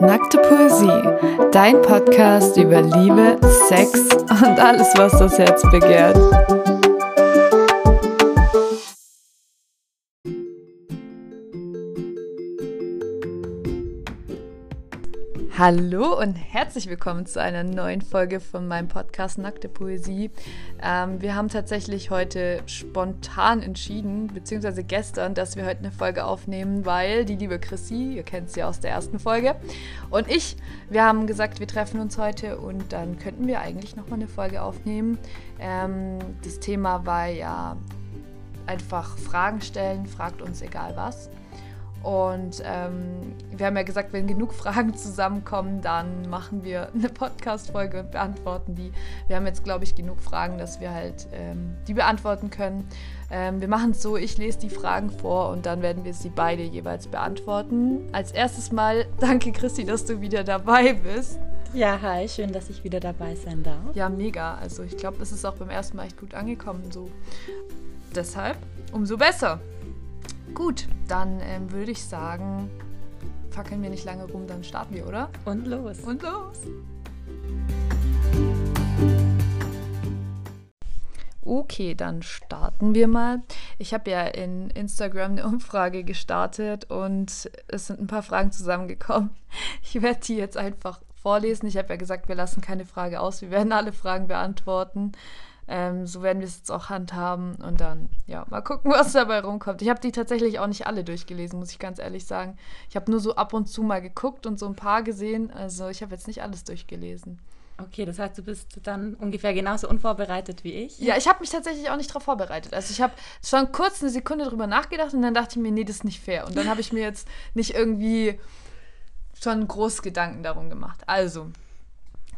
Nackte Poesie, dein Podcast über Liebe, Sex und alles, was das Herz begehrt. Hallo und herzlich willkommen zu einer neuen Folge von meinem Podcast Nackte Poesie. Ähm, wir haben tatsächlich heute spontan entschieden, beziehungsweise gestern, dass wir heute eine Folge aufnehmen, weil die liebe Chrissy, ihr kennt sie aus der ersten Folge, und ich, wir haben gesagt, wir treffen uns heute und dann könnten wir eigentlich nochmal eine Folge aufnehmen. Ähm, das Thema war ja einfach Fragen stellen, fragt uns egal was. Und ähm, wir haben ja gesagt, wenn genug Fragen zusammenkommen, dann machen wir eine Podcast-Folge und beantworten die. Wir haben jetzt, glaube ich, genug Fragen, dass wir halt ähm, die beantworten können. Ähm, wir machen es so, ich lese die Fragen vor und dann werden wir sie beide jeweils beantworten. Als erstes Mal danke, Christi, dass du wieder dabei bist. Ja, hi, schön, dass ich wieder dabei sein darf. Ja, mega. Also ich glaube, es ist auch beim ersten Mal echt gut angekommen. So. Deshalb umso besser. Gut, dann ähm, würde ich sagen, fackeln wir nicht lange rum, dann starten wir, oder? Und los. Und los. Okay, dann starten wir mal. Ich habe ja in Instagram eine Umfrage gestartet und es sind ein paar Fragen zusammengekommen. Ich werde die jetzt einfach vorlesen. Ich habe ja gesagt, wir lassen keine Frage aus. Wir werden alle Fragen beantworten. Ähm, so werden wir es jetzt auch handhaben und dann, ja, mal gucken, was dabei rumkommt. Ich habe die tatsächlich auch nicht alle durchgelesen, muss ich ganz ehrlich sagen. Ich habe nur so ab und zu mal geguckt und so ein paar gesehen. Also ich habe jetzt nicht alles durchgelesen. Okay, das heißt, du bist dann ungefähr genauso unvorbereitet wie ich? Ja, ich habe mich tatsächlich auch nicht darauf vorbereitet. Also ich habe schon kurz eine Sekunde drüber nachgedacht und dann dachte ich mir, nee, das ist nicht fair. Und dann habe ich mir jetzt nicht irgendwie schon groß Gedanken darum gemacht. Also,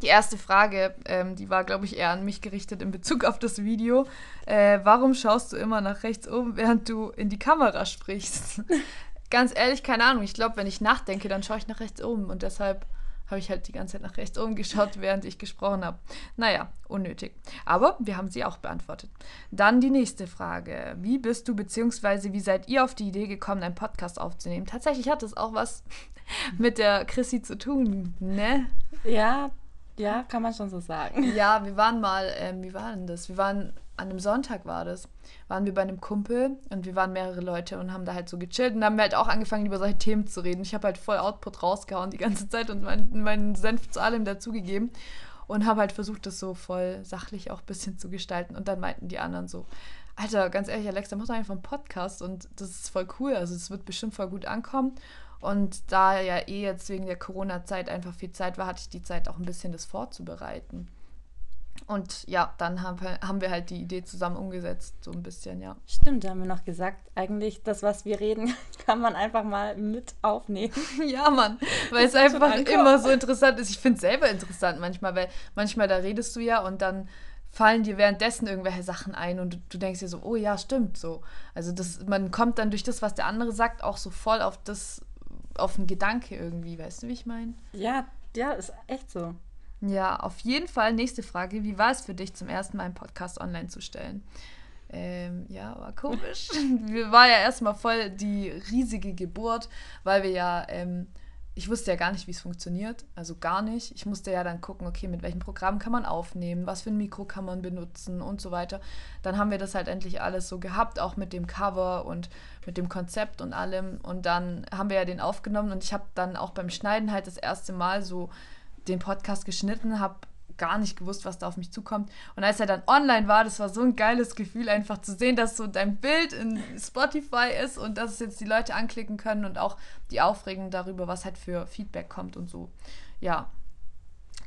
die erste Frage, ähm, die war, glaube ich, eher an mich gerichtet in Bezug auf das Video. Äh, warum schaust du immer nach rechts oben, während du in die Kamera sprichst? Ganz ehrlich, keine Ahnung. Ich glaube, wenn ich nachdenke, dann schaue ich nach rechts oben. Und deshalb habe ich halt die ganze Zeit nach rechts oben geschaut, während ich gesprochen habe. Naja, unnötig. Aber wir haben sie auch beantwortet. Dann die nächste Frage. Wie bist du bzw. wie seid ihr auf die Idee gekommen, einen Podcast aufzunehmen? Tatsächlich hat es auch was mit der Chrissy zu tun, ne? Ja, ja, kann man schon so sagen. Ja, wir waren mal, ähm, wie war denn das? Wir waren, an einem Sonntag war das, waren wir bei einem Kumpel und wir waren mehrere Leute und haben da halt so gechillt und haben halt auch angefangen, über solche Themen zu reden. Ich habe halt voll Output rausgehauen die ganze Zeit und meinen mein Senf zu allem dazugegeben und habe halt versucht, das so voll sachlich auch ein bisschen zu gestalten. Und dann meinten die anderen so, Alter, ganz ehrlich, Alex, da machst du einfach einen Podcast und das ist voll cool. Also es wird bestimmt voll gut ankommen. Und da ja eh jetzt wegen der Corona-Zeit einfach viel Zeit war, hatte ich die Zeit auch ein bisschen das vorzubereiten. Und ja, dann haben wir, haben wir halt die Idee zusammen umgesetzt, so ein bisschen, ja. Stimmt, da haben wir noch gesagt, eigentlich das, was wir reden, kann man einfach mal mit aufnehmen. ja, Mann, weil es einfach immer so interessant ist. Ich finde es selber interessant manchmal, weil manchmal da redest du ja und dann fallen dir währenddessen irgendwelche Sachen ein und du, du, denkst dir so, oh ja, stimmt, so. Also das, man kommt dann durch das, was der andere sagt, auch so voll auf das auf einen Gedanke irgendwie, weißt du, wie ich meine? Ja, ja, ist echt so. Ja, auf jeden Fall. Nächste Frage. Wie war es für dich, zum ersten Mal einen Podcast online zu stellen? Ähm, ja, war komisch. war ja erstmal voll die riesige Geburt, weil wir ja ähm, ich wusste ja gar nicht, wie es funktioniert, also gar nicht. Ich musste ja dann gucken, okay, mit welchem Programm kann man aufnehmen, was für ein Mikro kann man benutzen und so weiter. Dann haben wir das halt endlich alles so gehabt, auch mit dem Cover und mit dem Konzept und allem. Und dann haben wir ja den aufgenommen und ich habe dann auch beim Schneiden halt das erste Mal so den Podcast geschnitten, habe gar nicht gewusst, was da auf mich zukommt. Und als er dann online war, das war so ein geiles Gefühl, einfach zu sehen, dass so dein Bild in Spotify ist und dass es jetzt die Leute anklicken können und auch die Aufregung darüber, was halt für Feedback kommt und so. Ja,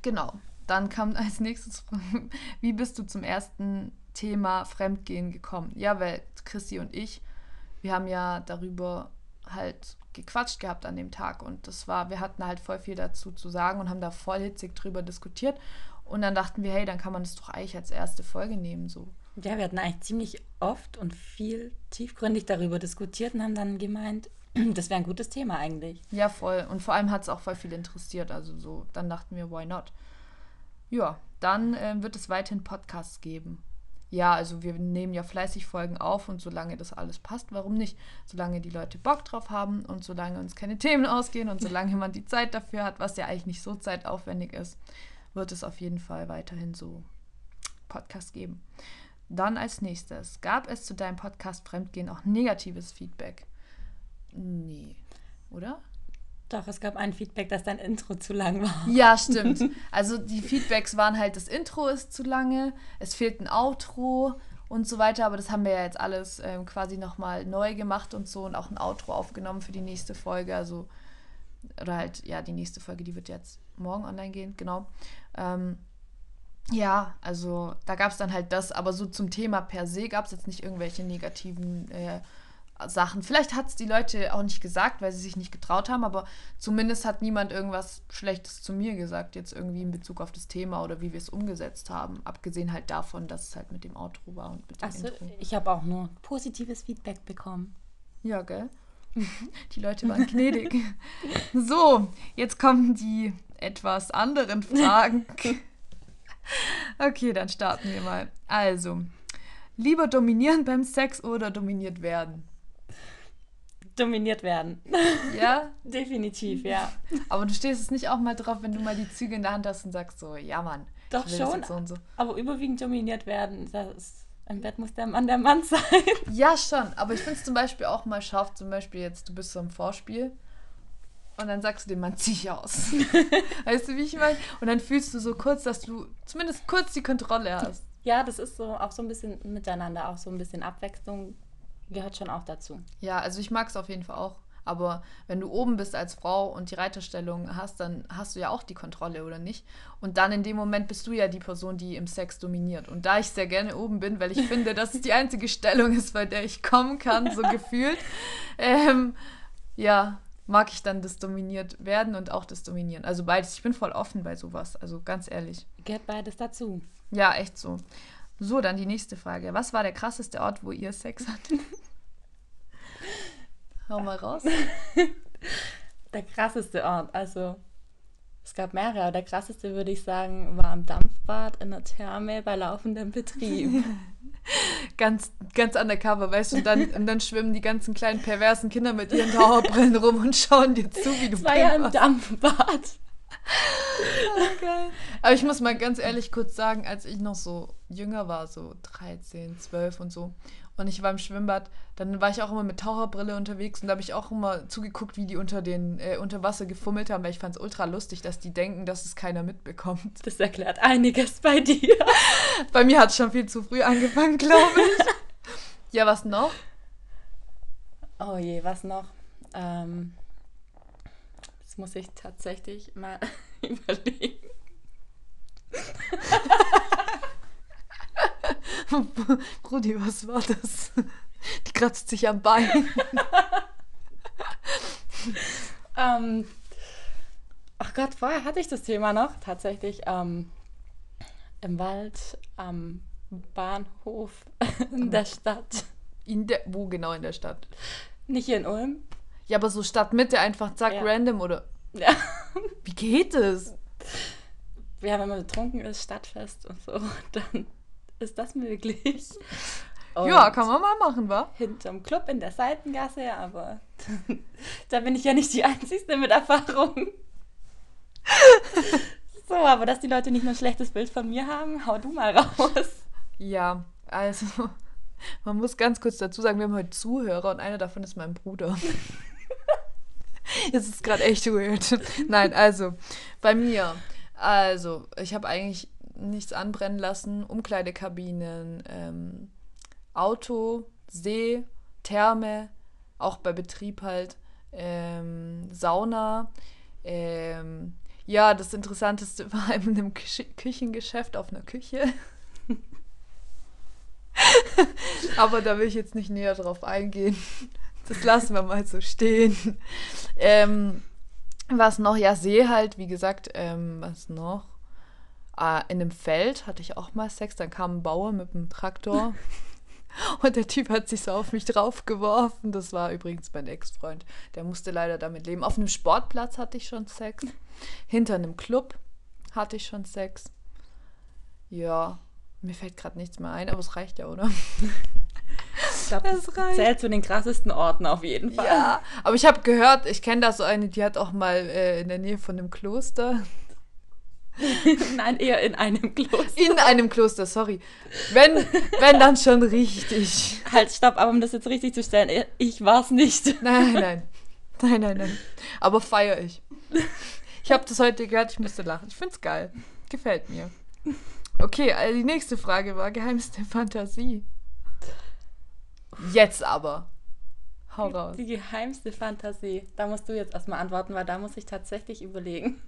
genau. Dann kam als nächstes, wie bist du zum ersten Thema Fremdgehen gekommen? Ja, weil Chrissy und ich, wir haben ja darüber halt gequatscht gehabt an dem Tag und das war, wir hatten halt voll viel dazu zu sagen und haben da voll hitzig drüber diskutiert und dann dachten wir, hey, dann kann man das doch eigentlich als erste Folge nehmen. So. Ja, wir hatten eigentlich ziemlich oft und viel tiefgründig darüber diskutiert und haben dann gemeint, das wäre ein gutes Thema eigentlich. Ja, voll. Und vor allem hat es auch voll viel interessiert. Also so, dann dachten wir, why not? Ja, dann äh, wird es weiterhin Podcasts geben. ja, also wir nehmen ja fleißig Folgen auf und solange das alles passt, warum nicht? Solange die Leute Bock drauf haben und solange uns keine Themen ausgehen und solange man die Zeit dafür hat, was ja eigentlich nicht so zeitaufwendig ist, wird es auf jeden Fall weiterhin so Podcast geben. Dann als nächstes, gab es zu deinem Podcast Fremdgehen auch negatives Feedback? Nee, oder? Doch, es gab ein Feedback, dass dein Intro zu lang war. Ja, stimmt. Also die Feedbacks waren halt, das Intro ist zu lange, es fehlt ein Outro und so weiter, aber das haben wir ja jetzt alles ähm, quasi nochmal neu gemacht und so und auch ein Outro aufgenommen für die nächste Folge. Also, oder halt, ja, die nächste Folge, die wird jetzt morgen online gehen, genau. Ähm, ja, also da gab es dann halt das, aber so zum Thema per se gab es jetzt nicht irgendwelche negativen äh, Sachen. Vielleicht hat es die Leute auch nicht gesagt, weil sie sich nicht getraut haben, aber zumindest hat niemand irgendwas Schlechtes zu mir gesagt, jetzt irgendwie in Bezug auf das Thema oder wie wir es umgesetzt haben. Abgesehen halt davon, dass es halt mit dem Outro war und mit dem Also, Intro. ich habe auch nur positives Feedback bekommen. Ja, gell? Die Leute waren gnädig. So, jetzt kommen die etwas anderen Fragen. Okay, dann starten wir mal. Also, lieber dominieren beim Sex oder dominiert werden? Dominiert werden. Ja, Definitiv, ja. aber du stehst es nicht auch mal drauf, wenn du mal die Züge in der Hand hast und sagst so, ja Mann, Doch schon. so und so. Aber überwiegend dominiert werden. Das ist, Im Bett muss der Mann der Mann sein. Ja, schon, aber ich finde es zum Beispiel auch mal scharf, zum Beispiel jetzt, du bist so im Vorspiel und dann sagst du dem Mann, zieh ich aus. weißt du, wie ich meine? Und dann fühlst du so kurz, dass du zumindest kurz die Kontrolle hast. Ja, das ist so auch so ein bisschen miteinander, auch so ein bisschen Abwechslung gehört schon auch dazu. Ja, also ich mag es auf jeden Fall auch. Aber wenn du oben bist als Frau und die Reiterstellung hast, dann hast du ja auch die Kontrolle, oder nicht? Und dann in dem Moment bist du ja die Person, die im Sex dominiert. Und da ich sehr gerne oben bin, weil ich finde, dass es die einzige Stellung ist, bei der ich kommen kann, so gefühlt, ähm, ja, mag ich dann das dominiert werden und auch das dominieren. Also beides. Ich bin voll offen bei sowas. Also ganz ehrlich. Gehört beides dazu. Ja, echt so. So, dann die nächste Frage. Was war der krasseste Ort, wo ihr Sex hattet? Hau mal raus. Der krasseste Ort, also es gab mehrere, aber der krasseste würde ich sagen, war am Dampfbad in der Therme bei laufendem Betrieb. ganz, ganz undercover, weißt du, und dann, und dann schwimmen die ganzen kleinen perversen Kinder mit ihren Dauerbrillen rum und schauen dir zu, wie du Das war ja im. Dampfbad. Geil. Aber ich muss mal ganz ehrlich kurz sagen, als ich noch so jünger war, so 13, 12 und so, und ich war im Schwimmbad, dann war ich auch immer mit Taucherbrille unterwegs und da habe ich auch immer zugeguckt, wie die unter, den, äh, unter Wasser gefummelt haben, weil ich fand es ultra lustig, dass die denken, dass es keiner mitbekommt. Das erklärt einiges bei dir. Bei mir hat es schon viel zu früh angefangen, glaube ich. ja, was noch? Oh je, was noch? Ähm, das muss ich tatsächlich mal überlegen. Brudi, was war das? Die kratzt sich am Bein. Ähm, ach Gott, vorher hatte ich das Thema noch. Tatsächlich ähm, im Wald, am Bahnhof in der Stadt. In der, wo genau in der Stadt? Nicht hier in Ulm. Ja, aber so Stadtmitte einfach zack, Ja. random oder. Ja. Wie geht es? ja, wenn man betrunken ist, Stadtfest und so, dann ist das möglich. Und Ja, kann man mal machen, wa? Hinterm Club in der Seitengasse, aber da bin ich ja nicht die Einzige mit Erfahrung. so, aber dass die Leute nicht nur ein schlechtes Bild von mir haben, hau du mal raus. Ja, also, man muss ganz kurz dazu sagen, wir haben heute Zuhörer und einer davon ist mein Bruder. Es ist gerade echt weird. Nein, also, bei mir. Also, ich habe eigentlich nichts anbrennen lassen. Umkleidekabinen, ähm, Auto, See, Therme, auch bei Betrieb halt, ähm, Sauna. Ähm, ja, das Interessanteste war in einem Küche Küchengeschäft auf einer Küche. Aber da will ich jetzt nicht näher drauf eingehen. Das lassen wir mal so stehen. Ähm, was noch? Ja, See halt, wie gesagt. Ähm, was noch? Ah, in einem Feld hatte ich auch mal Sex. Dann kam ein Bauer mit einem Traktor. Und der Typ hat sich so auf mich draufgeworfen. Das war übrigens mein Ex-Freund. Der musste leider damit leben. Auf einem Sportplatz hatte ich schon Sex. Hinter einem Club hatte ich schon Sex. Ja, Mir fällt gerade nichts mehr ein, aber es reicht ja, oder? Ich glaube, das, Das zählt zu den krassesten Orten auf jeden Fall. Ja, aber ich habe gehört, ich kenne da so eine, die hat auch mal äh, in der Nähe von einem Kloster. Nein, eher in einem Kloster. In einem Kloster, sorry. Wenn, wenn dann schon richtig. Halt, stopp, aber um das jetzt richtig zu stellen, ich war es nicht. Nein, nein. Nein, nein, nein. Aber feiere ich. Ich habe das heute gehört, ich musste lachen. Ich find's geil. Gefällt mir. Okay, also die nächste Frage war geheimste Fantasie. Jetzt aber. Hau raus. Die geheimste Fantasie. Da musst du jetzt erstmal antworten, weil da muss ich tatsächlich überlegen.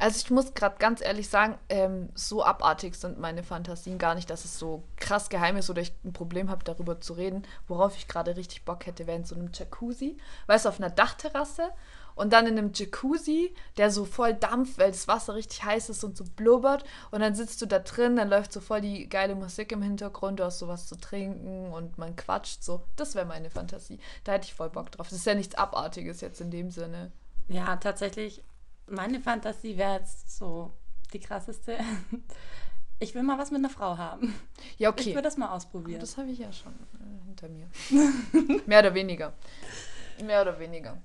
Also ich muss gerade ganz ehrlich sagen, ähm, so abartig sind meine Fantasien gar nicht, dass es so krass geheim ist oder ich ein Problem habe, darüber zu reden. Worauf ich gerade richtig Bock hätte, wäre in so einem Jacuzzi, weißt du, auf einer Dachterrasse und dann in einem Jacuzzi, der so voll dampft, weil das Wasser richtig heiß ist und so blubbert und dann sitzt du da drin, dann läuft so voll die geile Musik im Hintergrund, du hast sowas zu trinken und man quatscht so. Das wäre meine Fantasie. Da hätte ich voll Bock drauf. Das ist ja nichts Abartiges jetzt in dem Sinne. Ja, tatsächlich, meine Fantasie wäre jetzt so die krasseste. Ich will mal was mit einer Frau haben. Ja, Ich okay. will das mal ausprobieren. Das habe ich ja schon äh, hinter mir. Mehr oder weniger. Mehr oder weniger.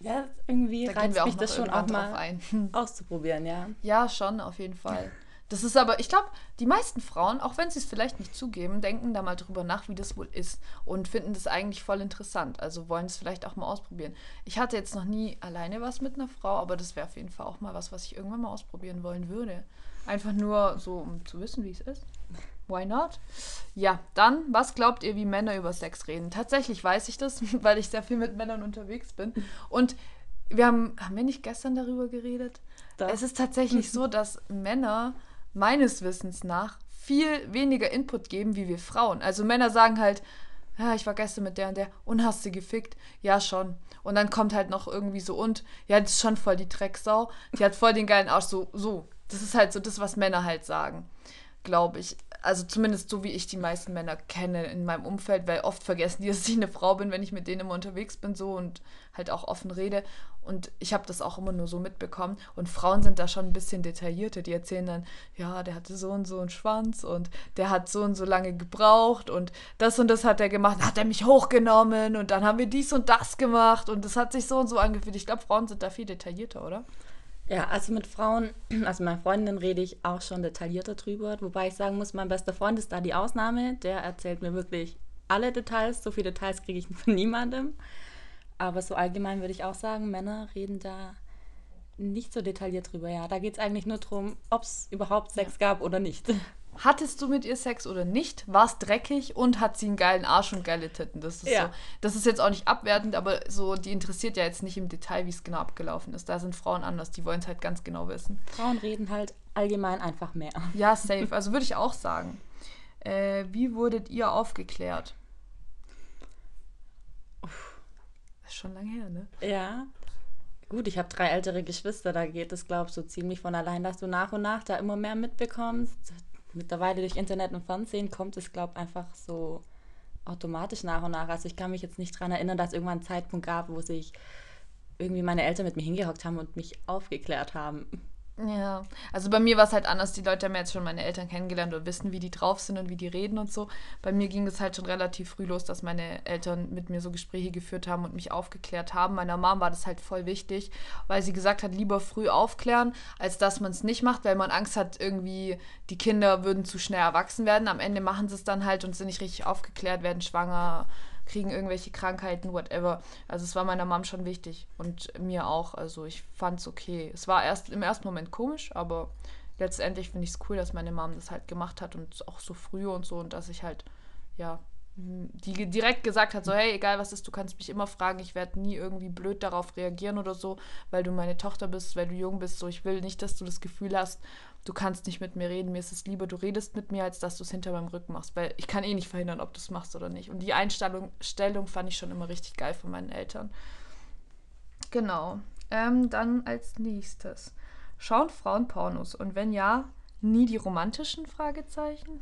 ja, irgendwie Da reizt wir auch mich das schon auch mal ein. auszuprobieren, ja. Ja, schon, auf jeden Fall. Das ist aber, ich glaube, die meisten Frauen, auch wenn sie es vielleicht nicht zugeben, denken da mal drüber nach, wie das wohl ist und finden das eigentlich voll interessant. Also wollen es vielleicht auch mal ausprobieren. Ich hatte jetzt noch nie alleine was mit einer Frau, aber das wäre auf jeden Fall auch mal was, was ich irgendwann mal ausprobieren wollen würde. Einfach nur so, um zu wissen, wie es ist. Why not? Ja, dann, was glaubt ihr, wie Männer über Sex reden? Tatsächlich weiß ich das, weil ich sehr viel mit Männern unterwegs bin. Und wir haben, haben wir nicht gestern darüber geredet? Doch. Es ist tatsächlich so, dass Männer meines Wissens nach viel weniger Input geben wie wir Frauen. Also Männer sagen halt, ja, ich war gestern mit der und der und hast du gefickt? Ja, schon. Und dann kommt halt noch irgendwie so und, ja, das ist schon voll die Drecksau. Die hat voll den geilen Arsch. So, so. Das ist halt so das, was Männer halt sagen, glaube ich. Also zumindest so, wie ich die meisten Männer kenne in meinem Umfeld, weil oft vergessen die, dass ich eine Frau bin, wenn ich mit denen immer unterwegs bin so und halt auch offen rede. Und ich habe das auch immer nur so mitbekommen. Und Frauen sind da schon ein bisschen detaillierter. Die erzählen dann, ja, der hatte so und so einen Schwanz und der hat so und so lange gebraucht und das und das hat er gemacht. Dann hat er mich hochgenommen und dann haben wir dies und das gemacht und das hat sich so und so angefühlt. Ich glaube, Frauen sind da viel detaillierter, oder? Ja, also mit Frauen, also mit meinen Freundinnen rede ich auch schon detaillierter drüber, wobei ich sagen muss, mein bester Freund ist da die Ausnahme. Der erzählt mir wirklich alle Details. So viele Details kriege ich von niemandem. Aber so allgemein würde ich auch sagen, Männer reden da nicht so detailliert drüber. Ja, da geht es eigentlich nur darum, ob es überhaupt Sex gab oder nicht. Hattest du mit ihr Sex oder nicht? War es dreckig und hat sie einen geilen Arsch und geile Titten? Das ist Ja. so. Das ist jetzt auch nicht abwertend, aber so, die interessiert ja jetzt nicht im Detail, wie es genau abgelaufen ist. Da sind Frauen anders, die wollen es halt ganz genau wissen. Frauen reden halt allgemein einfach mehr. Ja, safe. Also würde ich auch sagen. Äh, wie wurdet ihr aufgeklärt? Das ist schon lange her, ne? Ja. Gut, ich habe drei ältere Geschwister, da geht es, glaube ich, so ziemlich von allein, dass du nach und nach da immer mehr mitbekommst. Mittlerweile durch Internet und Fernsehen kommt es, glaube ich, einfach so automatisch nach und nach. Also ich kann mich jetzt nicht daran erinnern, dass es irgendwann einen Zeitpunkt gab, wo sich irgendwie meine Eltern mit mir hingehockt haben und mich aufgeklärt haben. Ja, also bei mir war es halt anders. Die Leute haben ja jetzt schon meine Eltern kennengelernt und wissen, wie die drauf sind und wie die reden und so. Bei mir ging es halt schon relativ früh los, dass meine Eltern mit mir so Gespräche geführt haben und mich aufgeklärt haben. Meiner Mom war das halt voll wichtig, weil sie gesagt hat, lieber früh aufklären, als dass man es nicht macht, weil man Angst hat, irgendwie die Kinder würden zu schnell erwachsen werden. Am Ende machen sie es dann halt und sind nicht richtig aufgeklärt, werden schwanger, kriegen irgendwelche Krankheiten, whatever. Also es war meiner Mom schon wichtig und mir auch. Also ich fand es okay. Es war erst im ersten Moment komisch, aber letztendlich finde ich es cool, dass meine Mom das halt gemacht hat und auch so früh und so und dass ich halt, ja, die direkt gesagt hat, so, hey, egal was ist, du kannst mich immer fragen, ich werde nie irgendwie blöd darauf reagieren oder so, weil du meine Tochter bist, weil du jung bist, so, ich will nicht, dass du das Gefühl hast, du kannst nicht mit mir reden, mir ist es lieber, du redest mit mir, als dass du es hinter meinem Rücken machst, weil ich kann eh nicht verhindern, ob du es machst oder nicht. Und die Einstellung Stellung fand ich schon immer richtig geil von meinen Eltern. Genau. Ähm, dann als nächstes. Schauen Frauen Pornos? Und wenn ja, nie die romantischen Fragezeichen?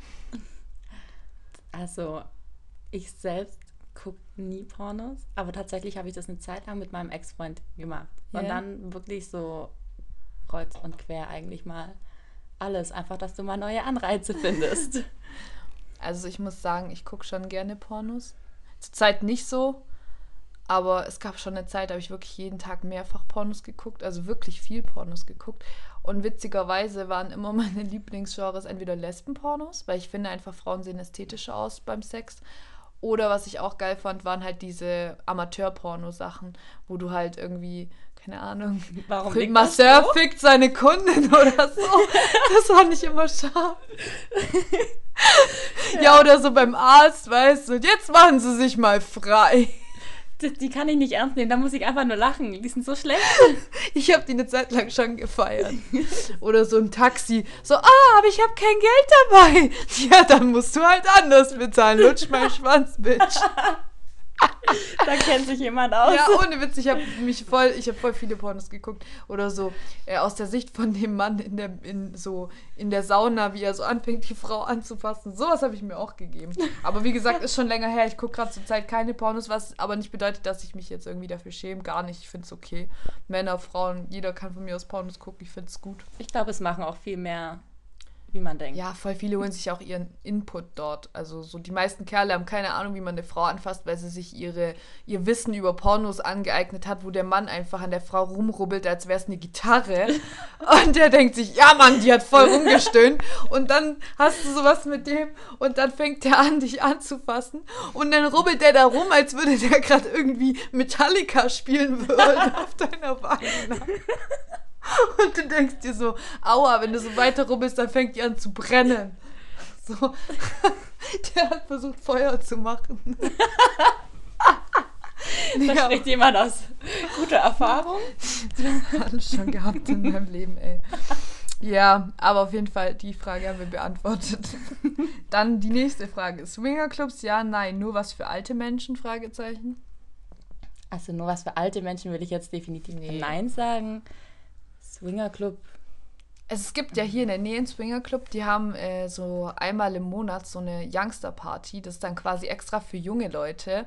Also, ich selbst gucke nie Pornos, aber tatsächlich habe ich das eine Zeit lang mit meinem Ex-Freund gemacht. Und Ja. dann wirklich so kreuz und quer eigentlich mal. alles. Einfach, dass du mal neue Anreize findest. Also ich muss sagen, ich gucke schon gerne Pornos. Zurzeit nicht so, aber es gab schon eine Zeit, da habe ich wirklich jeden Tag mehrfach Pornos geguckt, also wirklich viel Pornos geguckt. Und witzigerweise waren immer meine Lieblingsgenres entweder Lesbenpornos, weil ich finde einfach, Frauen sehen ästhetischer aus beim Sex. Oder was ich auch geil fand, waren halt diese Amateur-Porno-Sachen, wo du halt irgendwie, keine Ahnung, Warum Masseur so? fickt seine Kundin oder so. Das fand ich immer scharf. Ja, oder so beim Arzt, weißt du, und jetzt machen sie sich mal frei. Die, die kann ich nicht ernst nehmen, da muss ich einfach nur lachen. Die sind so schlecht. Ich habe die eine Zeit lang schon gefeiert. Oder so ein Taxi. So, ah, aber ich habe kein Geld dabei. Ja, dann musst du halt anders bezahlen. Lutsch mein Schwanz, Bitch. Da kennt sich jemand aus. Ja, ohne Witz, ich habe mich voll, ich habe voll viele Pornos geguckt oder so äh, aus der Sicht von dem Mann in der in so in der Sauna, wie er so anfängt, die Frau anzufassen. Sowas habe ich mir auch gegeben. Aber wie gesagt, ist schon länger her. Ich gucke gerade zur Zeit keine Pornos, was aber nicht bedeutet, dass ich mich jetzt irgendwie dafür schäme. Gar nicht. Ich finde es okay. Männer, Frauen, jeder kann von mir aus Pornos gucken. Ich finde es gut. Ich glaube, es machen auch viel mehr, wie man denkt. Ja, voll viele holen sich auch ihren Input dort. Also so die meisten Kerle haben keine Ahnung, wie man eine Frau anfasst, weil sie sich ihre, ihr Wissen über Pornos angeeignet hat, wo der Mann einfach an der Frau rumrubbelt, als wäre es eine Gitarre. Und der denkt sich, ja Mann, die hat voll rumgestöhnt. Und dann hast du sowas mit dem und dann fängt der an, dich anzufassen. Und dann rubbelt der da rum, als würde der gerade irgendwie Metallica spielen würden auf deiner Vagina. Und du denkst dir so, aua, wenn du so weiter rubbelst, dann fängt die an zu brennen. So. Der hat versucht, Feuer zu machen. Da Ja, spricht jemand aus guter Erfahrung. alles schon gehabt in meinem Leben, ey. Ja, aber auf jeden Fall, die Frage haben wir beantwortet. Dann die nächste Frage. Swingerclubs, ja, nein, nur was für alte Menschen? Fragezeichen. Also nur was für alte Menschen will ich jetzt definitiv Nee. Nein sagen. Swingerclub. Es gibt ja hier in der Nähe einen Swingerclub, die haben äh, so einmal im Monat so eine Youngster-Party. Das ist dann quasi extra für junge Leute.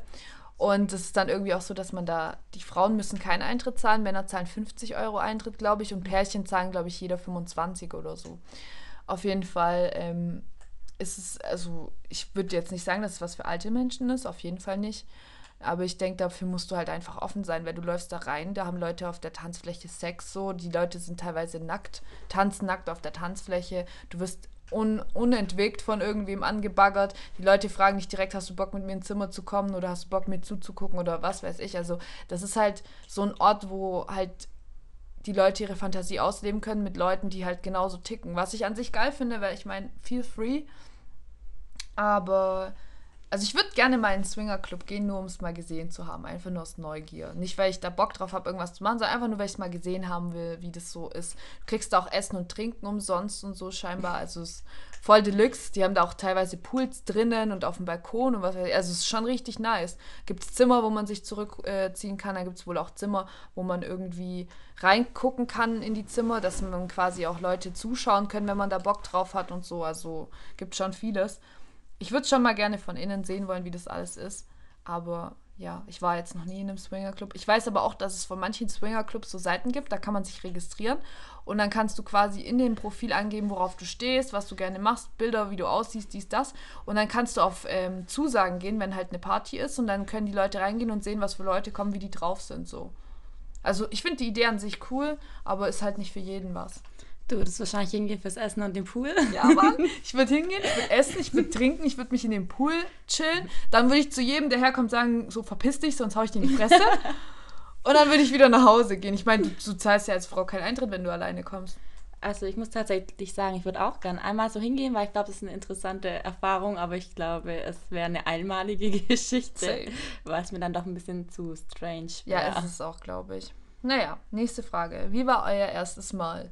Und es ist dann irgendwie auch so, dass man da, die Frauen müssen keinen Eintritt zahlen, Männer zahlen 50 Euro Eintritt, glaube ich, und Pärchen zahlen, glaube ich, jeder 25 oder so. Auf jeden Fall ähm, ist es, also ich würde jetzt nicht sagen, dass es was für alte Menschen ist, auf jeden Fall nicht. Aber ich denke, dafür musst du halt einfach offen sein, weil du läufst da rein, da haben Leute auf der Tanzfläche Sex so, die Leute sind teilweise nackt, tanzen nackt auf der Tanzfläche, du wirst un unentwegt von irgendwem angebaggert, die Leute fragen dich direkt, hast du Bock mit mir ins Zimmer zu kommen oder hast du Bock mir zuzugucken oder was weiß ich. Also das ist halt so ein Ort, wo halt die Leute ihre Fantasie ausleben können mit Leuten, die halt genauso ticken. Was ich an sich geil finde, weil ich meine, feel free. Aber, also ich würde gerne mal in einen Swingerclub gehen, nur um es mal gesehen zu haben. Einfach nur aus Neugier. Nicht, weil ich da Bock drauf habe, irgendwas zu machen, sondern einfach nur, weil ich es mal gesehen haben will, wie das so ist. Du kriegst da auch Essen und Trinken umsonst und so scheinbar. Also es ist voll Deluxe. Die haben da auch teilweise Pools drinnen und auf dem Balkon und was weiß ich. Also es ist schon richtig nice. Gibt es Zimmer, wo man sich zurückziehen äh, kann. Da gibt es wohl auch Zimmer, wo man irgendwie reingucken kann in die Zimmer, dass man quasi auch Leute zuschauen können, wenn man da Bock drauf hat und so. Also gibt schon vieles. Ich würde schon mal gerne von innen sehen wollen, wie das alles ist. Aber ja, ich war jetzt noch nie in einem Swingerclub. Ich weiß aber auch, dass es von manchen Swingerclubs so Seiten gibt, da kann man sich registrieren und dann kannst du quasi in dem Profil angeben, worauf du stehst, was du gerne machst, Bilder, wie du aussiehst, dies, das. Und dann kannst du auf ähm, Zusagen gehen, wenn halt eine Party ist und dann können die Leute reingehen und sehen, was für Leute kommen, wie die drauf sind, so. Also ich finde die Idee an sich cool, aber ist halt nicht für jeden was. Du würdest wahrscheinlich hingehen fürs Essen und den Pool. Ja, Mann. Ich würde hingehen, ich würde essen, ich würde trinken, ich würde mich in den Pool chillen. Dann würde ich zu jedem, der herkommt, sagen, so verpiss dich, sonst hau ich dir in die Fresse. Und dann würde ich wieder nach Hause gehen. Ich meine, du, du zahlst ja als Frau keinen Eintritt, wenn du alleine kommst. Also ich muss tatsächlich sagen, ich würde auch gern einmal so hingehen, weil ich glaube, das ist eine interessante Erfahrung, aber ich glaube, es wäre eine einmalige Geschichte, weil es mir dann doch ein bisschen zu strange Ja, wäre. ist es auch, glaube ich. Naja, nächste Frage. Wie war euer erstes Mal?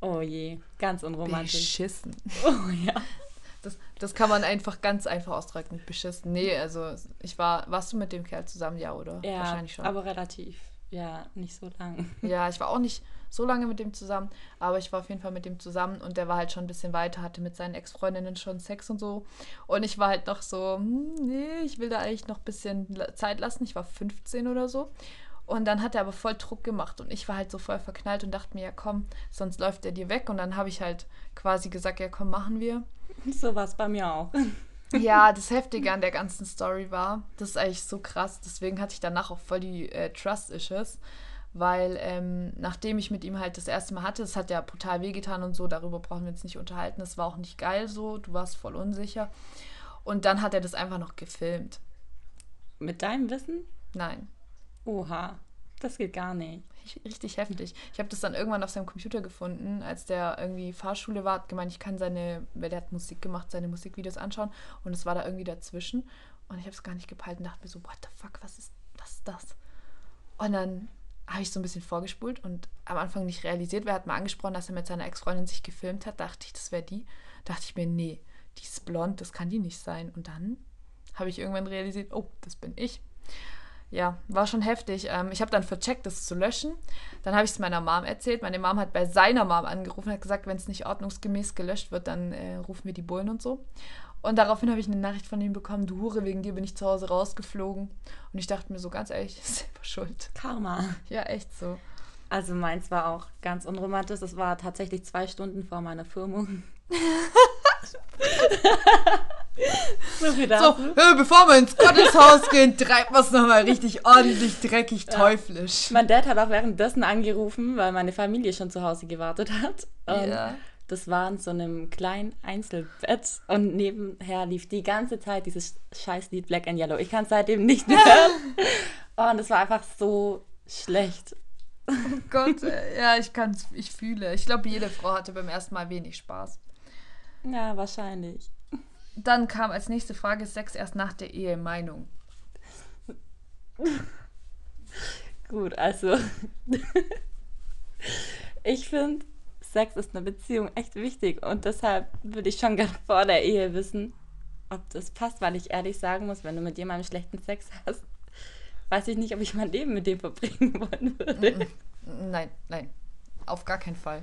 Oh je, ganz unromantisch. Beschissen. Oh ja. Das, das kann man einfach ganz einfach ausdrücken. Beschissen. Nee, also ich war. Warst du mit dem Kerl zusammen? Ja, oder? Ja, Wahrscheinlich schon. aber relativ. Ja, nicht so lang. Ja, ich war auch nicht so lange mit dem zusammen, aber ich war auf jeden Fall mit dem zusammen und der war halt schon ein bisschen weiter, hatte mit seinen Ex-Freundinnen schon Sex und so. Und ich war halt noch so, hm, nee, ich will da eigentlich noch ein bisschen Zeit lassen. Ich war 15 oder so. Und dann hat er aber voll Druck gemacht und ich war halt so voll verknallt und dachte mir, ja komm, sonst läuft er dir weg. Und dann habe ich halt quasi gesagt, ja komm, machen wir. So war es bei mir auch. Ja, das Heftige an der ganzen Story war, das ist eigentlich so krass. Deswegen hatte ich danach auch voll die äh, Trust-Issues, weil ähm, nachdem ich mit ihm halt das erste Mal hatte, das hat ja brutal wehgetan und so, darüber brauchen wir uns nicht unterhalten. Das war auch nicht geil so, du warst voll unsicher. Und dann hat er das einfach noch gefilmt. Mit deinem Wissen? Nein. Oha, das geht gar nicht. Richtig heftig. Ich habe das dann irgendwann auf seinem Computer gefunden, als der irgendwie Fahrschule war, hat gemeint, ich kann seine, weil der hat Musik gemacht, seine Musikvideos anschauen und es war da irgendwie dazwischen und ich habe es gar nicht gepeilt und dachte mir so, what the fuck, was ist, was ist das? Und dann habe ich so ein bisschen vorgespult und am Anfang nicht realisiert, wer hat mal angesprochen, dass er mit seiner Ex-Freundin sich gefilmt hat, dachte ich, das wäre die. Dachte ich mir, nee, die ist blond, das kann die nicht sein. Und dann habe ich irgendwann realisiert, oh, das bin ich ja, war schon heftig. Ähm, ich habe dann vercheckt, das zu löschen. Dann habe ich es meiner Mom erzählt. Meine Mom hat bei seiner Mom angerufen und hat gesagt, wenn es nicht ordnungsgemäß gelöscht wird, dann äh, rufen wir die Bullen und so. Und daraufhin habe ich eine Nachricht von ihm bekommen, du Hure, wegen dir bin ich zu Hause rausgeflogen. Und ich dachte mir so ganz ehrlich, selber schuld. Karma. Ja, echt so. Also meins war auch ganz unromantisch. Es war tatsächlich zwei Stunden vor meiner Firmung. so, viel so äh, bevor wir ins Gotteshaus gehen, treiben wir es nochmal richtig ordentlich, dreckig, ja. teuflisch. Mein Dad hat auch währenddessen angerufen, weil meine Familie schon zu Hause gewartet hat. Und ja. das war in so einem kleinen Einzelbett und nebenher lief die ganze Zeit dieses Scheißlied Black and Yellow. Ich kann es seitdem nicht mehr hören. Und es war einfach so schlecht. Oh Gott, ja, ich kann ich fühle. Ich glaube, jede Frau hatte beim ersten Mal wenig Spaß. Ja, wahrscheinlich. Dann kam als nächste Frage Sex erst nach der Ehe Meinung. Gut, also ich finde, Sex ist eine Beziehung echt wichtig und deshalb würde ich schon gerne vor der Ehe wissen, ob das passt, weil ich ehrlich sagen muss, wenn du mit jemandem schlechten Sex hast, weiß ich nicht, ob ich mein Leben mit dem verbringen wollen würde. Nein, nein auf gar keinen Fall.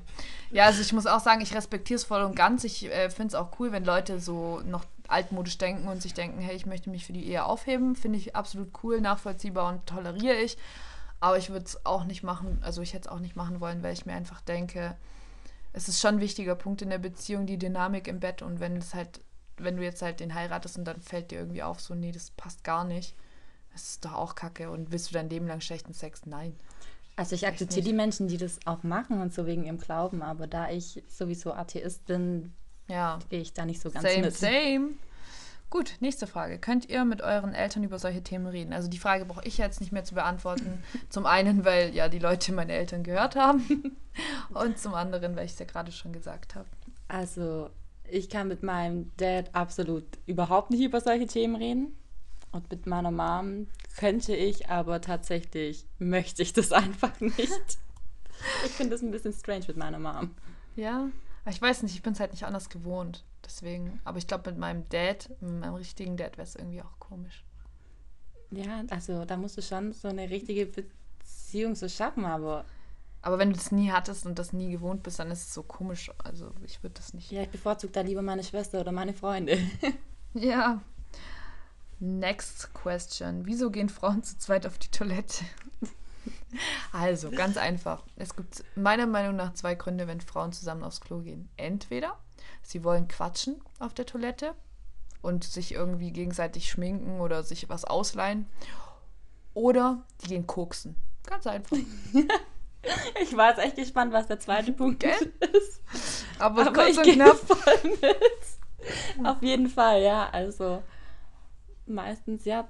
Ja, also ich muss auch sagen, ich respektiere es voll und ganz. Ich äh, finde es auch cool, wenn Leute so noch altmodisch denken und sich denken, hey, ich möchte mich für die Ehe aufheben. Finde ich absolut cool, nachvollziehbar und toleriere ich. Aber ich würde es auch nicht machen, also ich hätte es auch nicht machen wollen, weil ich mir einfach denke, es ist schon ein wichtiger Punkt in der Beziehung, die Dynamik im Bett. Und wenn es halt, wenn du jetzt halt den heiratest und dann fällt dir irgendwie auf, so, nee, das passt gar nicht. Das ist doch auch kacke. Und willst du dein Leben lang schlechten Sex? Nein. Also ich akzeptiere die Menschen, die das auch machen und so wegen ihrem Glauben, aber da ich sowieso Atheist bin, ja. gehe ich da nicht so ganz same, mit. Same. Gut, nächste Frage. Könnt ihr mit euren Eltern über solche Themen reden? Also die Frage brauche ich jetzt nicht mehr zu beantworten. zum einen, weil ja die Leute meine Eltern gehört haben und zum anderen, weil ich es ja gerade schon gesagt habe. Also ich kann mit meinem Dad absolut überhaupt nicht über solche Themen reden. Und mit meiner Mom könnte ich, aber tatsächlich möchte ich das einfach nicht. Ich finde das ein bisschen strange mit meiner Mom. Ja, ich weiß nicht, ich bin es halt nicht anders gewohnt. Deswegen, aber ich glaube, mit meinem Dad, mit meinem richtigen Dad, wäre es irgendwie auch komisch. Ja, also da musst du schon so eine richtige Beziehung so schaffen, aber. Aber wenn du das nie hattest und das nie gewohnt bist, dann ist es so komisch. Also ich würde das nicht. Ja, ich bevorzuge da lieber meine Schwester oder meine Freunde. ja, Next question. Wieso gehen Frauen zu zweit auf die Toilette? also, ganz einfach. Es gibt meiner Meinung nach zwei Gründe, wenn Frauen zusammen aufs Klo gehen. Entweder sie wollen quatschen auf der Toilette und sich irgendwie gegenseitig schminken oder sich was ausleihen. Oder die gehen koksen. Ganz einfach. ich war jetzt echt gespannt, was der zweite Punkt Gell? ist. Aber, Aber kurz ich und knapp. Voll mit. Auf jeden Fall, ja. Also meistens ja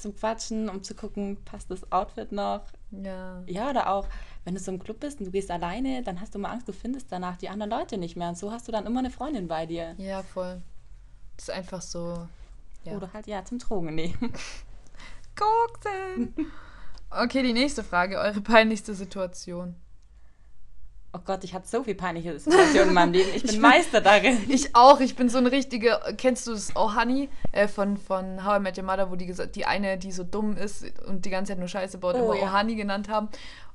zum Quatschen, um zu gucken, passt das Outfit noch. Ja. Ja, oder auch, wenn du so im Club bist und du gehst alleine, dann hast du mal Angst, du findest danach die anderen Leute nicht mehr. Und so hast du dann immer eine Freundin bei dir. Ja, voll. Das ist einfach so. Ja. Oder halt ja zum Drogen nehmen. Koksen! Okay, die nächste Frage. Eure peinlichste Situation. Oh Gott, ich hatte so viel peinliche Situationen in meinem Leben. Ich bin, ich bin Meister darin. Ich auch. Ich bin so eine richtige. Kennst du das Oh Honey äh, von, von How I Met Your Mother, wo die gesagt, die eine, die so dumm ist und die ganze Zeit nur Scheiße baut, oh, immer ja. Oh Honey genannt haben.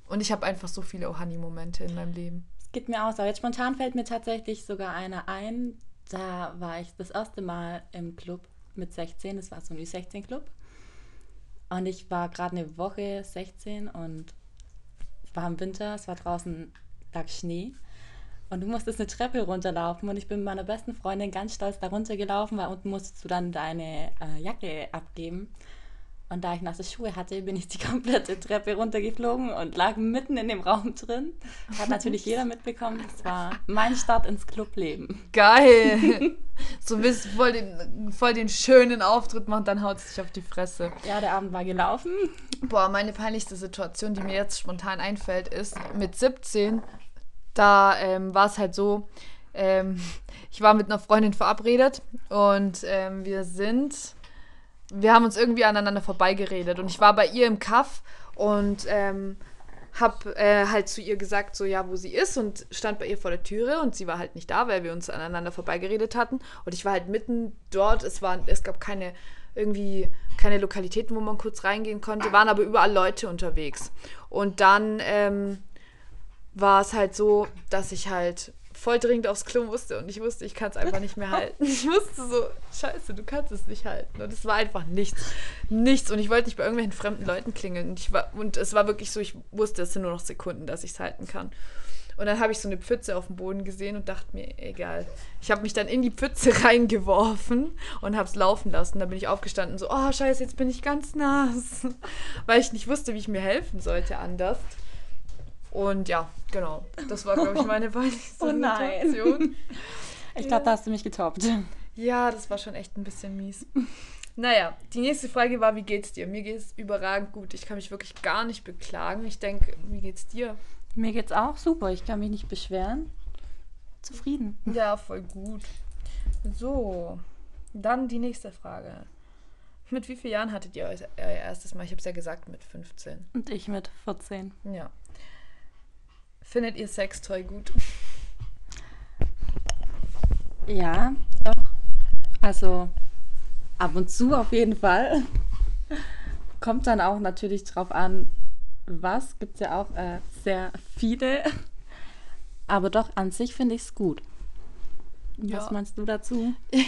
Und ich habe einfach so viele Oh Honey Momente in meinem Leben. Es geht mir aus. Aber jetzt spontan fällt mir tatsächlich sogar einer ein. Da war ich das erste Mal im Club mit 16. Das war so ein Ü16 Club. Und ich war gerade eine Woche 16 und war im Winter, es war draußen, lag Schnee. Und du musstest eine Treppe runterlaufen und ich bin mit meiner besten Freundin ganz stolz da runtergelaufen, weil unten musstest du dann deine äh, Jacke abgeben. Und da ich nasse Schuhe hatte, bin ich die komplette Treppe runtergeflogen und lag mitten in dem Raum drin. Hat natürlich jeder mitbekommen. Das war mein Start ins Clubleben. Geil! so willst voll den, voll den schönen Auftritt machen, dann haut es dich auf die Fresse. Ja, der Abend war gelaufen. Boah, meine peinlichste Situation, die mir jetzt spontan einfällt, ist mit 17, da ähm, war es halt so, ähm, ich war mit einer Freundin verabredet und ähm, wir sind wir haben uns irgendwie aneinander vorbeigeredet und ich war bei ihr im Kaff und ähm, hab äh, halt zu ihr gesagt, so ja, wo sie ist und stand bei ihr vor der Türe und sie war halt nicht da, weil wir uns aneinander vorbeigeredet hatten und ich war halt mitten dort, es war, es gab keine irgendwie keine Lokalitäten, wo man kurz reingehen konnte, waren aber überall Leute unterwegs. Und dann ähm, war es halt so, dass ich halt voll dringend aufs Klo musste und ich wusste, ich kann es einfach nicht mehr halten. Ich wusste so, scheiße, du kannst es nicht halten. Und es war einfach nichts. Nichts. Und ich wollte nicht bei irgendwelchen fremden Leuten klingeln. Und, ich war, und es war wirklich so, ich wusste, es sind nur noch Sekunden, dass ich es halten kann. Und dann habe ich so eine Pfütze auf dem Boden gesehen und dachte mir, egal. Ich habe mich dann in die Pfütze reingeworfen und habe es laufen lassen. Da bin ich aufgestanden, so, oh scheiße, jetzt bin ich ganz nass. Weil ich nicht wusste, wie ich mir helfen sollte anders. Und ja, genau. Das war, glaube ich, meine peinlichste oh nein. Situation. Ich glaube, da hast du mich getoppt. Ja, das war schon echt ein bisschen mies. Naja, die nächste Frage war, wie geht's dir? Mir geht's überragend gut. Ich kann mich wirklich gar nicht beklagen. Ich denke, wie geht's dir? Mir geht's auch super. Ich kann mich nicht beschweren. Zufrieden. Ja, voll gut. So, dann die nächste Frage. Mit wie vielen Jahren hattet ihr euer erstes Mal? Ich habe es ja gesagt, mit 15. Und ich mit 14. Ja. Findet ihr Sextoy gut? Ja, doch. Also ab und zu auf jeden Fall. Kommt dann auch natürlich drauf an, was. Gibt es ja auch äh, sehr viele. Aber doch, an sich finde ich es gut. Ja. Was meinst du dazu?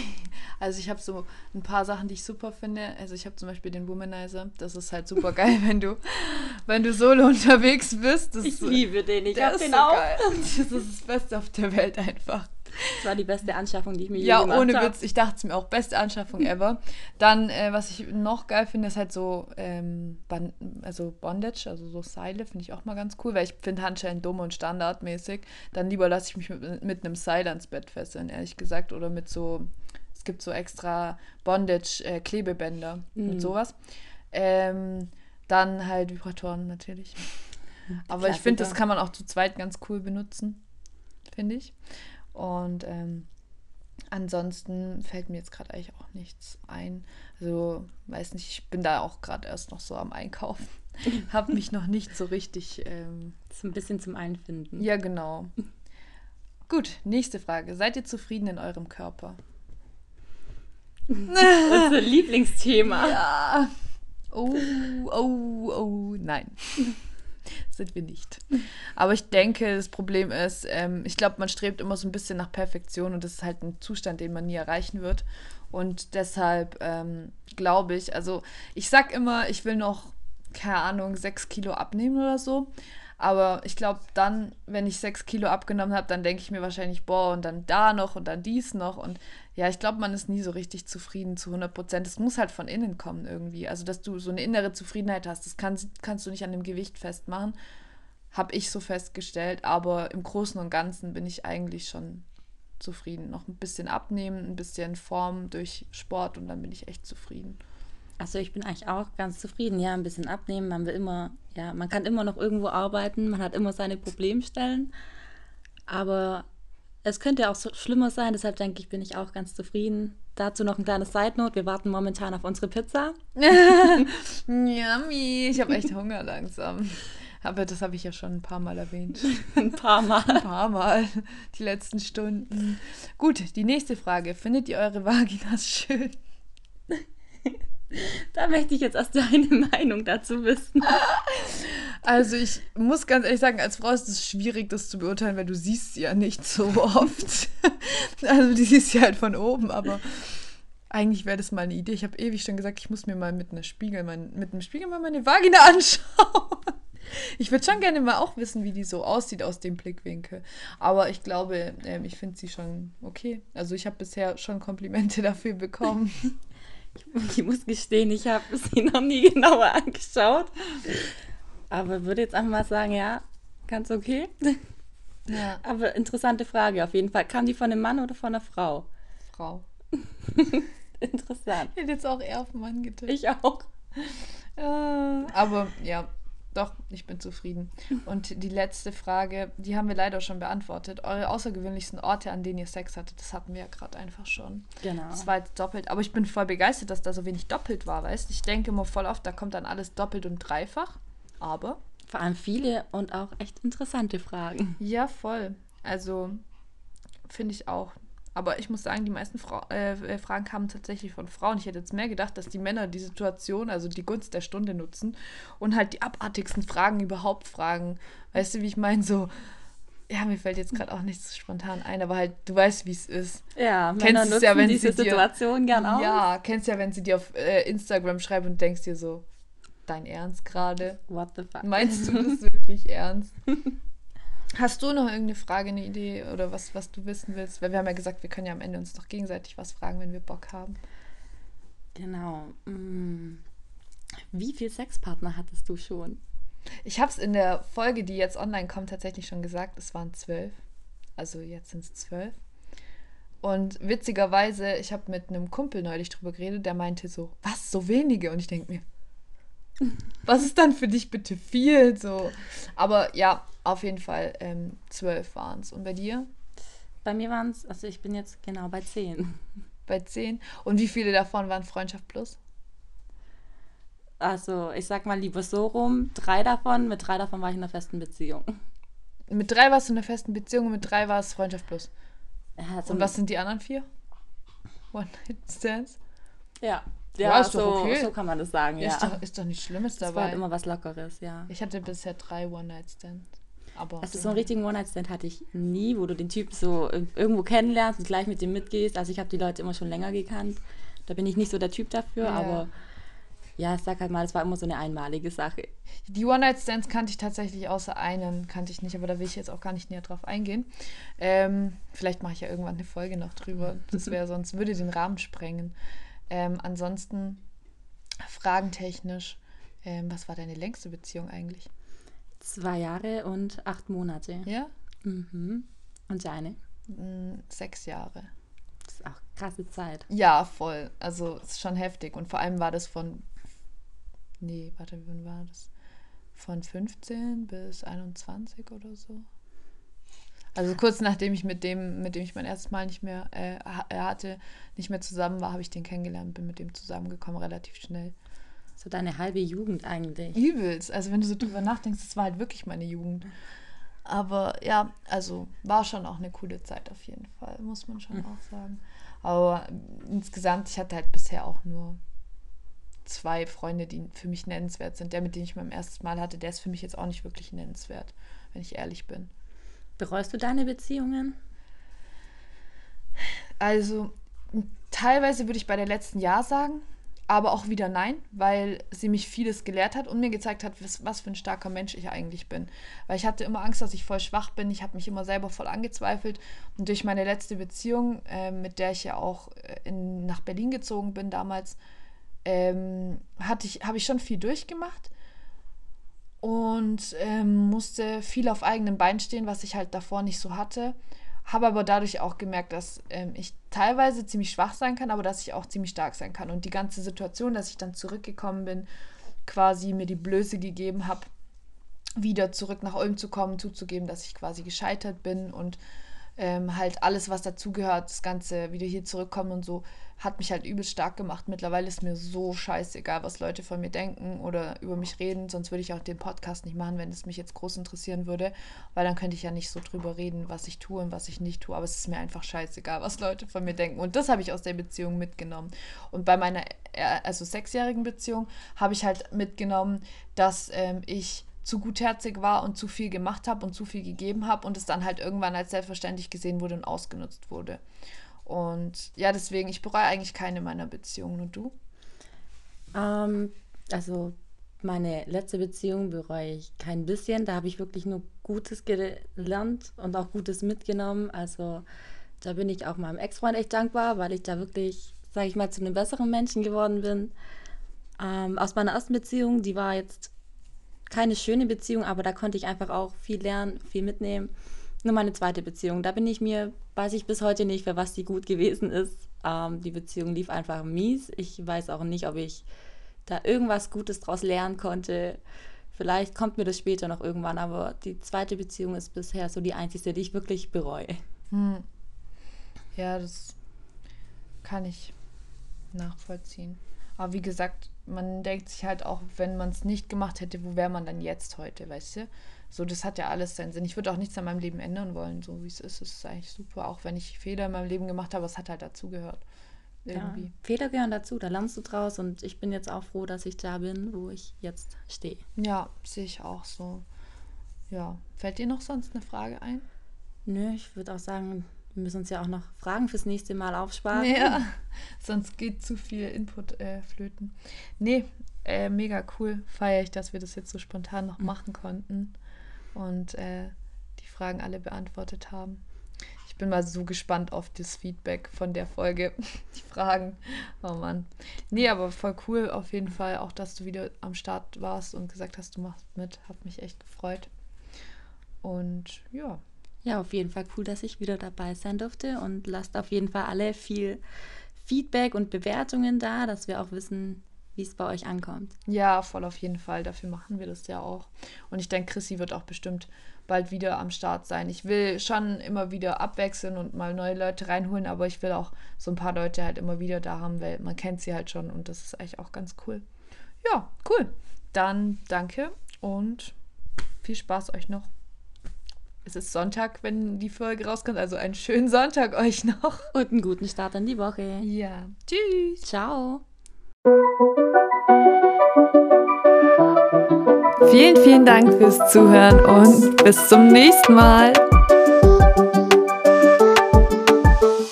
Also ich habe so ein paar Sachen, die ich super finde. Also ich habe zum Beispiel den Womanizer. Das ist halt super geil, wenn du, wenn du solo unterwegs bist. Das ich liebe den, ich habe den so auch. Geil. Das ist das Beste auf der Welt einfach. Das war die beste Anschaffung, die ich mir ja, je gemacht habe. Ja, ohne Witz. Ich dachte es mir auch, beste Anschaffung ever. Dann, äh, was ich noch geil finde, ist halt so, ähm, also Bondage, also so Seile, finde ich auch mal ganz cool, weil ich finde Handschellen dumm und standardmäßig. Dann lieber lasse ich mich mit, mit einem Seil ans Bett fesseln, ehrlich gesagt. Oder mit so, es gibt so extra Bondage-Klebebänder, äh, mhm. mit sowas. Ähm, dann halt Vibratoren natürlich. Aber ich finde, das kann man auch zu zweit ganz cool benutzen, finde ich. Und ähm, ansonsten fällt mir jetzt gerade eigentlich auch nichts ein. Also, weiß nicht, ich bin da auch gerade erst noch so am Einkaufen. Habe mich noch nicht so richtig. Ähm, so ein bisschen zum Einfinden. Ja, genau. Gut, nächste Frage. Seid ihr zufrieden in eurem Körper? Unser Lieblingsthema. Ja. Oh, oh, oh, nein. sind wir nicht. Aber ich denke, das Problem ist, ähm, ich glaube, man strebt immer so ein bisschen nach Perfektion und das ist halt ein Zustand, den man nie erreichen wird. Und deshalb ähm, glaube ich, also ich sag immer, ich will noch, keine Ahnung, sechs Kilo abnehmen oder so. Aber ich glaube, dann, wenn ich sechs Kilo abgenommen habe, dann denke ich mir wahrscheinlich, boah, und dann da noch und dann dies noch. Und ja, ich glaube, man ist nie so richtig zufrieden zu 100 Prozent. Es muss halt von innen kommen irgendwie. Also, dass du so eine innere Zufriedenheit hast, das kann, kannst du nicht an dem Gewicht festmachen. Habe ich so festgestellt. Aber im Großen und Ganzen bin ich eigentlich schon zufrieden. Noch ein bisschen abnehmen, ein bisschen Form durch Sport und dann bin ich echt zufrieden. Also ich bin eigentlich auch ganz zufrieden. Ja, ein bisschen abnehmen. Man will immer, ja, man kann immer noch irgendwo arbeiten. Man hat immer seine Problemstellen. Aber es könnte ja auch so schlimmer sein. Deshalb denke ich, bin ich auch ganz zufrieden. Dazu noch ein kleines Side Note. Wir warten momentan auf unsere Pizza. Yummy. Ich habe echt Hunger langsam. Aber das habe ich ja schon ein paar Mal erwähnt. ein paar Mal. Ein paar Mal. Die letzten Stunden. Gut, die nächste Frage. Findet ihr eure Vaginas schön? Da möchte ich jetzt erst deine Meinung dazu wissen. Also ich muss ganz ehrlich sagen, als Frau ist es schwierig, das zu beurteilen, weil du siehst sie ja nicht so oft. Also die siehst du halt von oben, aber Eigentlich wäre das mal eine Idee. Ich habe ewig schon gesagt, ich muss mir mal mit einer Spiegel, mein, mit einem Spiegel mal meine Vagina anschauen. Ich würde schon gerne mal auch wissen, wie die so aussieht aus dem Blickwinkel. Aber ich glaube, ähm, ich finde sie schon okay. Also ich habe bisher schon Komplimente dafür bekommen. Ich muss gestehen, ich habe sie noch nie genauer angeschaut. Aber würde jetzt einfach mal sagen, ja, ganz okay. Ja. Aber interessante Frage auf jeden Fall. Kam die von einem Mann oder von einer Frau? Frau. Interessant. Ich hätte jetzt auch eher auf den Mann getippt. Ich auch. Äh, aber ja, doch, ich bin zufrieden. Und die letzte Frage, die haben wir leider schon beantwortet. Eure außergewöhnlichsten Orte, an denen ihr Sex hattet, das hatten wir ja gerade einfach schon. Genau. Das war jetzt doppelt. Aber ich bin voll begeistert, dass da so wenig doppelt war, weißt Ich denke immer voll oft, da kommt dann alles doppelt und dreifach. Aber Vor allem viele und auch echt interessante Fragen. ja, voll. Also finde ich auch. Aber ich muss sagen, die meisten Frau äh, äh, Fragen kamen tatsächlich von Frauen. Ich hätte jetzt mehr gedacht, dass die Männer die Situation, also die Gunst der Stunde nutzen und halt die abartigsten Fragen überhaupt fragen. Weißt du, wie ich meine? So, ja, mir fällt jetzt gerade auch nichts so spontan ein, aber halt, du weißt, wie es ist. Ja, Kennst Männer nutzen ja, wenn diese sie dir- Situation gern aus. Ja, kennst ja, wenn sie dir auf äh, Instagram schreibt und denkst dir so, dein Ernst gerade? What the fuck? Meinst du das wirklich ernst? Hast du noch irgendeine Frage, eine Idee oder was, was du wissen willst? Weil wir haben ja gesagt, wir können ja am Ende uns noch gegenseitig was fragen, wenn wir Bock haben. Genau. Mm. Wie viele Sexpartner hattest du schon? Ich habe es in der Folge, die jetzt online kommt, tatsächlich schon gesagt, es waren zwölf. Also jetzt sind es zwölf. Und witzigerweise, ich habe mit einem Kumpel neulich drüber geredet, der meinte so, was, so wenige? Und ich denke mir, was ist dann für dich bitte viel? So. Aber ja, auf jeden Fall ähm, zwölf waren es. Und bei dir? Bei mir waren es, also ich bin jetzt genau bei zehn. Bei zehn. Und wie viele davon waren Freundschaft plus? Also ich sag mal lieber so rum, drei davon, mit drei davon war ich in einer festen Beziehung. Mit drei warst du in einer festen Beziehung und mit drei war es Freundschaft plus. Also Und was sind die anderen vier? One-Night-Stands? Ja, Ja, ja, ist doch so, okay. so kann man das sagen, ja. Ist, doch, ist doch nichts Schlimmes das war dabei. halt immer was Lockeres, ja. Ich hatte bisher drei One-Night-Stands. Aber Also so einen richtigen One-Night-Stand hatte ich nie, wo du den Typen so ir- irgendwo kennenlernst und gleich mit dem mitgehst. Also ich habe die Leute immer schon länger gekannt. Da bin ich nicht so der Typ dafür, Ja. aber ja, ich sag halt mal, es war immer so eine einmalige Sache. Die One-Night-Stands kannte ich tatsächlich außer einen, kannte ich nicht, aber da will ich jetzt auch gar nicht näher drauf eingehen. Ähm, vielleicht mache ich ja irgendwann eine Folge noch drüber. Das wäre sonst, würde den Rahmen sprengen. Ähm, ansonsten, fragentechnisch, ähm, was war deine längste Beziehung eigentlich? Zwei Jahre und acht Monate. Ja? Mhm. Und deine? Mm, Sechs Jahre. Das ist auch krasse Zeit. Ja, voll. Also es ist schon heftig. Und vor allem war das von. Nee, warte, wann war das? Von 15 bis 21 oder so. Also kurz nachdem ich mit dem, mit dem ich mein erstes Mal nicht mehr äh, äh, hatte, nicht mehr zusammen war, habe ich den kennengelernt, bin mit dem zusammengekommen, relativ schnell. So deine halbe Jugend eigentlich. Übelst. Also wenn du so drüber nachdenkst, das war halt wirklich meine Jugend. Aber ja, also war schon auch eine coole Zeit auf jeden Fall, muss man schon auch sagen. Aber insgesamt, ich hatte halt bisher auch nur zwei Freunde, die für mich nennenswert sind. Der, mit dem ich mein erstes Mal hatte, der ist für mich jetzt auch nicht wirklich nennenswert, wenn ich ehrlich bin. Bereust du deine Beziehungen? Also teilweise würde ich bei der letzten Ja sagen, aber auch wieder Nein, weil sie mich vieles gelehrt hat und mir gezeigt hat, was, was für ein starker Mensch ich eigentlich bin. Weil ich hatte immer Angst, dass ich voll schwach bin. Ich habe mich immer selber voll angezweifelt. Und durch meine letzte Beziehung, äh, mit der ich ja auch äh, in, nach Berlin gezogen bin damals, ähm, ich, habe ich schon viel durchgemacht und ähm, musste viel auf eigenen Beinen stehen, was ich halt davor nicht so hatte. Habe aber dadurch auch gemerkt, dass ähm, ich teilweise ziemlich schwach sein kann, aber dass ich auch ziemlich stark sein kann. Und die ganze Situation, dass ich dann zurückgekommen bin, quasi mir die Blöße gegeben habe, wieder zurück nach Ulm zu kommen, zuzugeben, dass ich quasi gescheitert bin und ähm, halt alles, was dazugehört, das Ganze wieder hier zurückkommen und so, hat mich halt übelst stark gemacht. Mittlerweile ist mir so scheißegal, was Leute von mir denken oder über mich reden, sonst würde ich auch den Podcast nicht machen, wenn es mich jetzt groß interessieren würde, weil dann könnte ich ja nicht so drüber reden, was ich tue und was ich nicht tue, aber es ist mir einfach scheißegal, was Leute von mir denken und das habe ich aus der Beziehung mitgenommen. Und bei meiner, äh, also sechsjährigen Beziehung, habe ich halt mitgenommen, dass ähm, ich zu gutherzig war und zu viel gemacht habe und zu viel gegeben habe und es dann halt irgendwann als selbstverständlich gesehen wurde und ausgenutzt wurde. Und ja, deswegen, ich bereue eigentlich keine meiner Beziehungen. Und du? Ähm, also meine letzte Beziehung bereue ich kein bisschen. Da habe ich wirklich nur Gutes gelernt und auch Gutes mitgenommen. Also da bin ich auch meinem Ex-Freund echt dankbar, weil ich da wirklich, sage ich mal, zu einem besseren Menschen geworden bin. Ähm, aus meiner ersten Beziehung, die war jetzt keine schöne Beziehung, aber da konnte ich einfach auch viel lernen, viel mitnehmen. Nur meine zweite Beziehung, da bin ich mir, weiß ich bis heute nicht, für was die gut gewesen ist. Ähm, die Beziehung lief einfach mies. Ich weiß auch nicht, ob ich da irgendwas Gutes draus lernen konnte. Vielleicht kommt mir das später noch irgendwann, aber die zweite Beziehung ist bisher so die einzige, die ich wirklich bereue. Hm. Ja, das kann ich nachvollziehen. Aber wie gesagt, man denkt sich halt auch, wenn man es nicht gemacht hätte, wo wäre man dann jetzt heute, weißt du? So, das hat ja alles seinen Sinn. Ich würde auch nichts an meinem Leben ändern wollen, so wie es ist. Es ist eigentlich super, auch wenn ich Fehler in meinem Leben gemacht habe, es hat halt dazugehört. Irgendwie. Ja, Fehler gehören dazu, da lernst du draus und ich bin jetzt auch froh, dass ich da bin, wo ich jetzt stehe. Ja, sehe ich auch so. Ja, fällt dir noch sonst eine Frage ein? Nö, ich würde auch sagen, wir müssen uns ja auch noch Fragen fürs nächste Mal aufsparen. Ja, sonst geht zu viel Input äh, flöten. Nee, äh, mega cool. Feiere ich, dass wir das jetzt so spontan noch mhm. machen konnten und äh, die Fragen alle beantwortet haben bin mal so gespannt auf das Feedback von der Folge. Die Fragen. Oh Mann. Nee, aber voll cool auf jeden Fall. Auch, dass du wieder am Start warst und gesagt hast, du machst mit. Hat mich echt gefreut. Und ja. Ja, auf jeden Fall cool, dass ich wieder dabei sein durfte. Und lasst auf jeden Fall alle viel Feedback und Bewertungen da, dass wir auch wissen, wie es bei euch ankommt. Ja, voll auf jeden Fall. Dafür machen wir das ja auch. Und ich denke, Chrissy wird auch bestimmt bald wieder am Start sein. Ich will schon immer wieder abwechseln und mal neue Leute reinholen, aber ich will auch so ein paar Leute halt immer wieder da haben, weil man kennt sie halt schon und das ist eigentlich auch ganz cool. Ja, cool. Dann danke und viel Spaß euch noch. Es ist Sonntag, wenn die Folge rauskommt, also einen schönen Sonntag euch noch. Und einen guten Start in die Woche. Ja. Tschüss. Ciao. Vielen, vielen Dank fürs Zuhören und bis zum nächsten Mal.